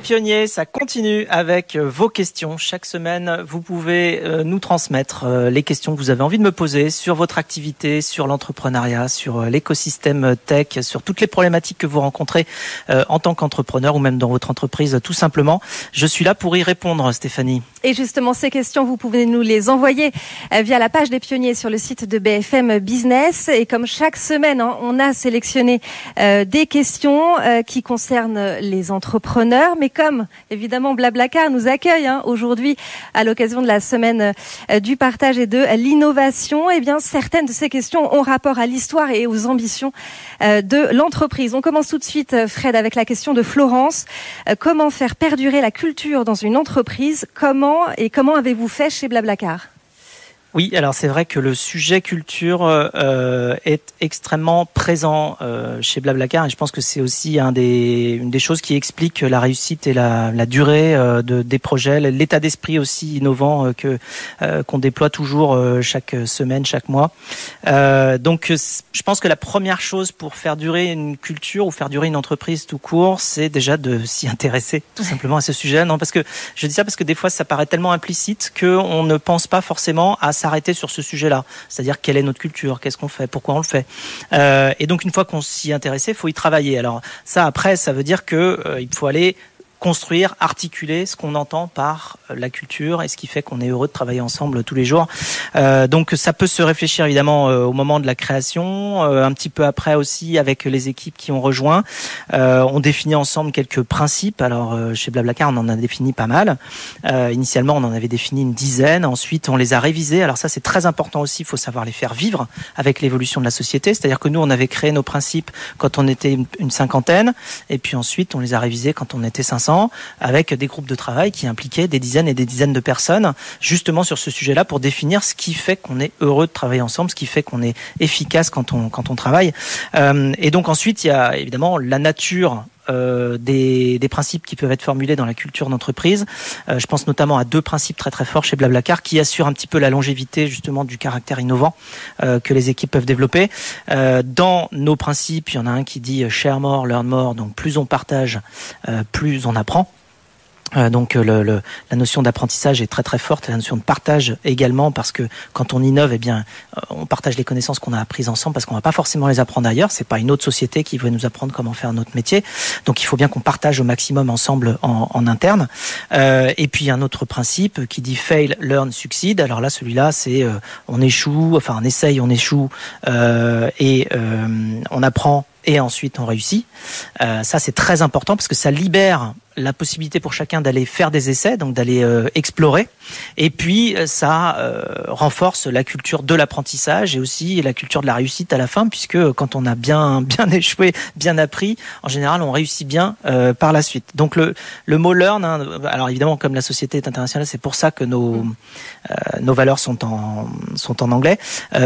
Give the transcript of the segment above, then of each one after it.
Pionniers, ça continue avec euh, vos questions. Chaque semaine, vous pouvez euh, nous transmettre euh, les questions que vous avez envie de me poser sur votre activité, sur l'entrepreneuriat, sur l'écosystème tech, sur toutes les problématiques que vous rencontrez en tant qu'entrepreneur ou même dans votre entreprise, tout simplement. Je suis là pour y répondre, Stéphanie. Et justement, ces questions, vous pouvez nous les envoyer via la page des pionniers sur le site de BFM Business. Et comme chaque semaine, hein, on a sélectionné des questions qui concernent les entrepreneurs mais comme évidemment Blablacar nous accueille hein, aujourd'hui à l'occasion de la semaine euh, du partage et de l'innovation, eh bien certaines de ces questions ont rapport à l'histoire et aux ambitions euh, de l'entreprise. On commence tout de suite, euh, Fred, avec la question de Florence. Comment faire perdurer la culture dans une entreprise? Comment et comment avez-vous fait chez Blablacar? Oui, alors c'est vrai que le sujet culture euh, est extrêmement présent euh, chez Blablacar et je pense que c'est aussi un des, une des choses qui explique la réussite et la, la durée euh, de, des projets, l'état d'esprit aussi innovant euh, que euh, qu'on déploie toujours chaque semaine, chaque mois. donc je pense que la première chose pour faire durer une culture ou faire durer une entreprise tout court, c'est déjà de s'y intéresser tout simplement à ce sujet. Non, parce que je dis ça parce que des fois ça paraît tellement implicite qu'on ne pense pas forcément à s'arrêter sur ce sujet-là. C'est-à-dire quelle est notre culture, qu'est-ce qu'on fait, pourquoi on le fait. Euh, et donc une fois qu'on s'y intéressait, il faut y travailler. Alors ça, après, ça veut dire que euh, il faut aller construire, articuler ce qu'on entend par euh, la culture et ce qui fait qu'on est heureux de travailler ensemble tous les jours. Euh, donc ça peut se réfléchir évidemment euh, au moment de la création, euh, un petit peu après aussi avec les équipes qui ont rejoint. Euh, on définit ensemble quelques principes. Alors chez Blablacar, on en a défini pas mal. initialement, on en avait défini une dizaine. Ensuite, on les a révisés. Alors ça, c'est très important aussi. Il faut savoir les faire vivre avec l'évolution de la société. C'est-à-dire que nous, on avait créé nos principes quand on était une cinquantaine, et puis ensuite, on les a révisés quand on était 500 avec des groupes de travail qui impliquaient des dizaines et des dizaines de personnes, justement sur ce sujet-là, pour définir ce qui fait qu'on est heureux de travailler ensemble, ce qui fait qu'on est efficace quand on, quand on travaille. Euh, et donc ensuite, il y a évidemment la nature euh, des, principes qui peuvent être formulés dans la culture d'entreprise. Euh, je pense notamment à deux principes très très forts chez Blablacar qui assurent un petit peu la longévité justement du caractère innovant euh, que les équipes peuvent développer. Dans nos principes, il y en a un qui dit share more, learn more. Donc plus on partage, plus on apprend. Euh, donc euh, le, le, la notion d'apprentissage est très très forte, la notion de partage également parce que quand on innove, eh bien, euh, on partage les connaissances qu'on a apprises ensemble parce qu'on va pas forcément les apprendre ailleurs. C'est pas une autre société qui veut nous apprendre comment faire notre métier. Donc il faut bien qu'on partage au maximum ensemble en, en interne. Euh, et puis un autre principe qui dit fail, learn, succeed. Alors là, celui-là, c'est euh, on échoue, enfin on essaye, on échoue et on apprend et ensuite on réussit. Euh, ça c'est très important parce que ça libère la possibilité pour chacun d'aller faire des essais, donc d'aller euh, explorer. Et puis euh, ça euh, renforce la culture de l'apprentissage et aussi la culture de la réussite à la fin, puisque quand on a bien bien échoué, bien appris, en général on réussit bien euh, par la suite. Donc le le mot learn, hein, alors évidemment comme la société est internationale, c'est pour ça que nos nos valeurs sont en sont en anglais.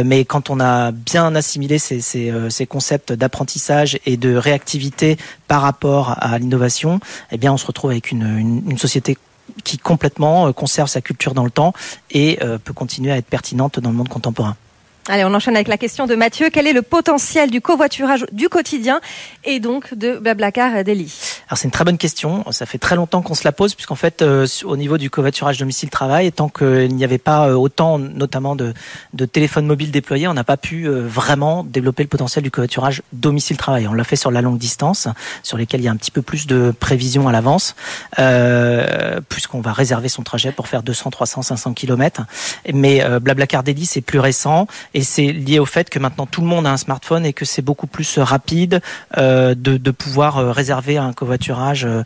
mais quand on a bien assimilé ces ces, ces concepts d'apprentissage et de réactivité par rapport à l'innovation, eh bien on se retrouve avec une, société qui complètement euh, conserve sa culture dans le temps et euh, peut continuer à être pertinente dans le monde contemporain. Allez, on enchaîne avec la question de Mathieu. Quel est le potentiel du covoiturage du quotidien et donc de Blablacar Delhi Alors c'est une très bonne question. Ça fait très longtemps qu'on se la pose puisqu'en fait, euh, au niveau du covoiturage domicile-travail, tant qu'il n'y avait pas euh, autant, notamment de, de téléphones mobiles déployés, on n'a pas pu euh, vraiment développer le potentiel du covoiturage domicile-travail. On l'a fait sur la longue distance, sur lesquelles il y a un petit peu plus de prévision à l'avance, euh, puisqu'on va réserver son trajet pour faire 200, 300, 500 kilomètres. Mais euh, Blablacar Delhi, c'est plus récent et c'est lié au fait que maintenant tout le monde a un smartphone et que c'est beaucoup plus rapide euh, de, de, pouvoir réserver un covoiturage euh,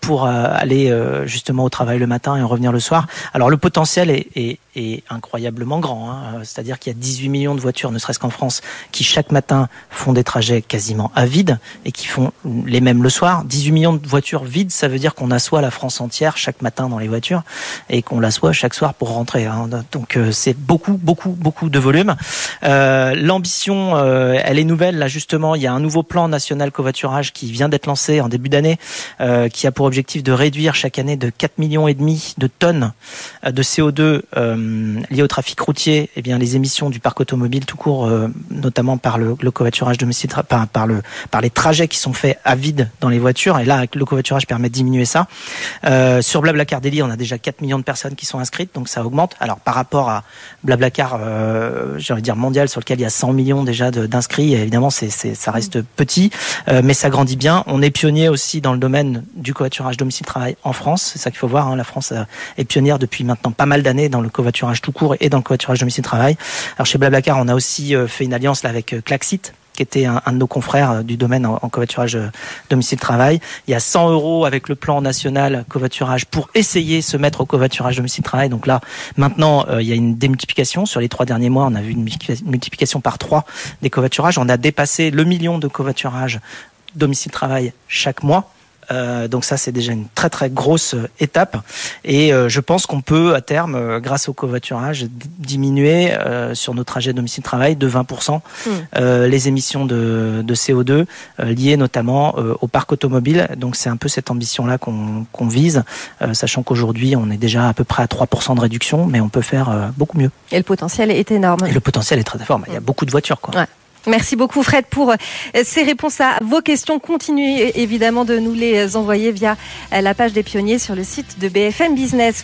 pour euh, aller euh, justement au travail le matin et en revenir le soir. Alors le potentiel est, est incroyablement grand, hein. c'est-à-dire qu'il y a 18 millions de voitures, ne serait-ce qu'en France, qui chaque matin font des trajets quasiment à vide et qui font les mêmes le soir. 18 millions de voitures vides, ça veut dire qu'on assoit la France entière chaque matin dans les voitures et qu'on l'assoit chaque soir pour rentrer. Hein. Donc c'est beaucoup, beaucoup, beaucoup de volume. Euh, L'ambition, euh, elle est nouvelle. Là, justement, il y a un nouveau plan national covoiturage qui vient d'être lancé en début d'année, euh, qui a pour objectif de réduire chaque année de 4 millions et demi de tonnes de CO2 liées au trafic routier, eh bien les émissions du parc automobile tout court, notamment par le, le covoiturage domicile, par, le par les trajets qui sont faits à vide dans les voitures. Et là, le covoiturage permet de diminuer ça. sur Blablacar Daily, on a déjà 4 millions de personnes qui sont inscrites, donc ça augmente. Alors par rapport à Blablacar, j'ai envie de dire mondial, sur lequel il y a 100 millions déjà d'inscrits, évidemment, c'est ça reste petit, mais ça grandit bien. On est pionnier aussi dans le domaine du covoiturage domicile-travail en France. C'est ça qu'il faut voir. Hein. La France euh, est pionnière depuis maintenant pas mal d'années dans le covoiturage tout court et dans le covoiturage domicile-travail. Alors chez Blablacar, on a aussi euh, fait une alliance là avec euh, Klaxit qui était un, de nos confrères du domaine en, covoiturage domicile-travail. Il y a 100 euros avec le plan national covoiturage pour essayer de se mettre au covoiturage domicile-travail. Donc là, maintenant, il y a une démultiplication. Sur les trois derniers mois, on a vu une multiplication par trois des covoiturages. On a dépassé le million de covoiturages domicile-travail chaque mois. Euh, donc ça, c'est déjà une très très grosse euh, étape. Et euh, je pense qu'on peut à terme, grâce au covoiturage, diminuer sur nos trajets domicile-travail de 20% hmm. les émissions de, CO2 liées notamment au parc automobile. Donc c'est un peu cette ambition-là qu'on vise, sachant qu'aujourd'hui on est déjà à peu près à 3% de réduction, mais on peut faire beaucoup mieux. Et le potentiel est énorme. Et le potentiel est très fort. Il y a beaucoup de voitures. Quoi. Merci beaucoup Fred pour euh, ces réponses à vos questions. Continuez évidemment de nous les envoyer via euh, la page des pionniers sur le site de BFM Business.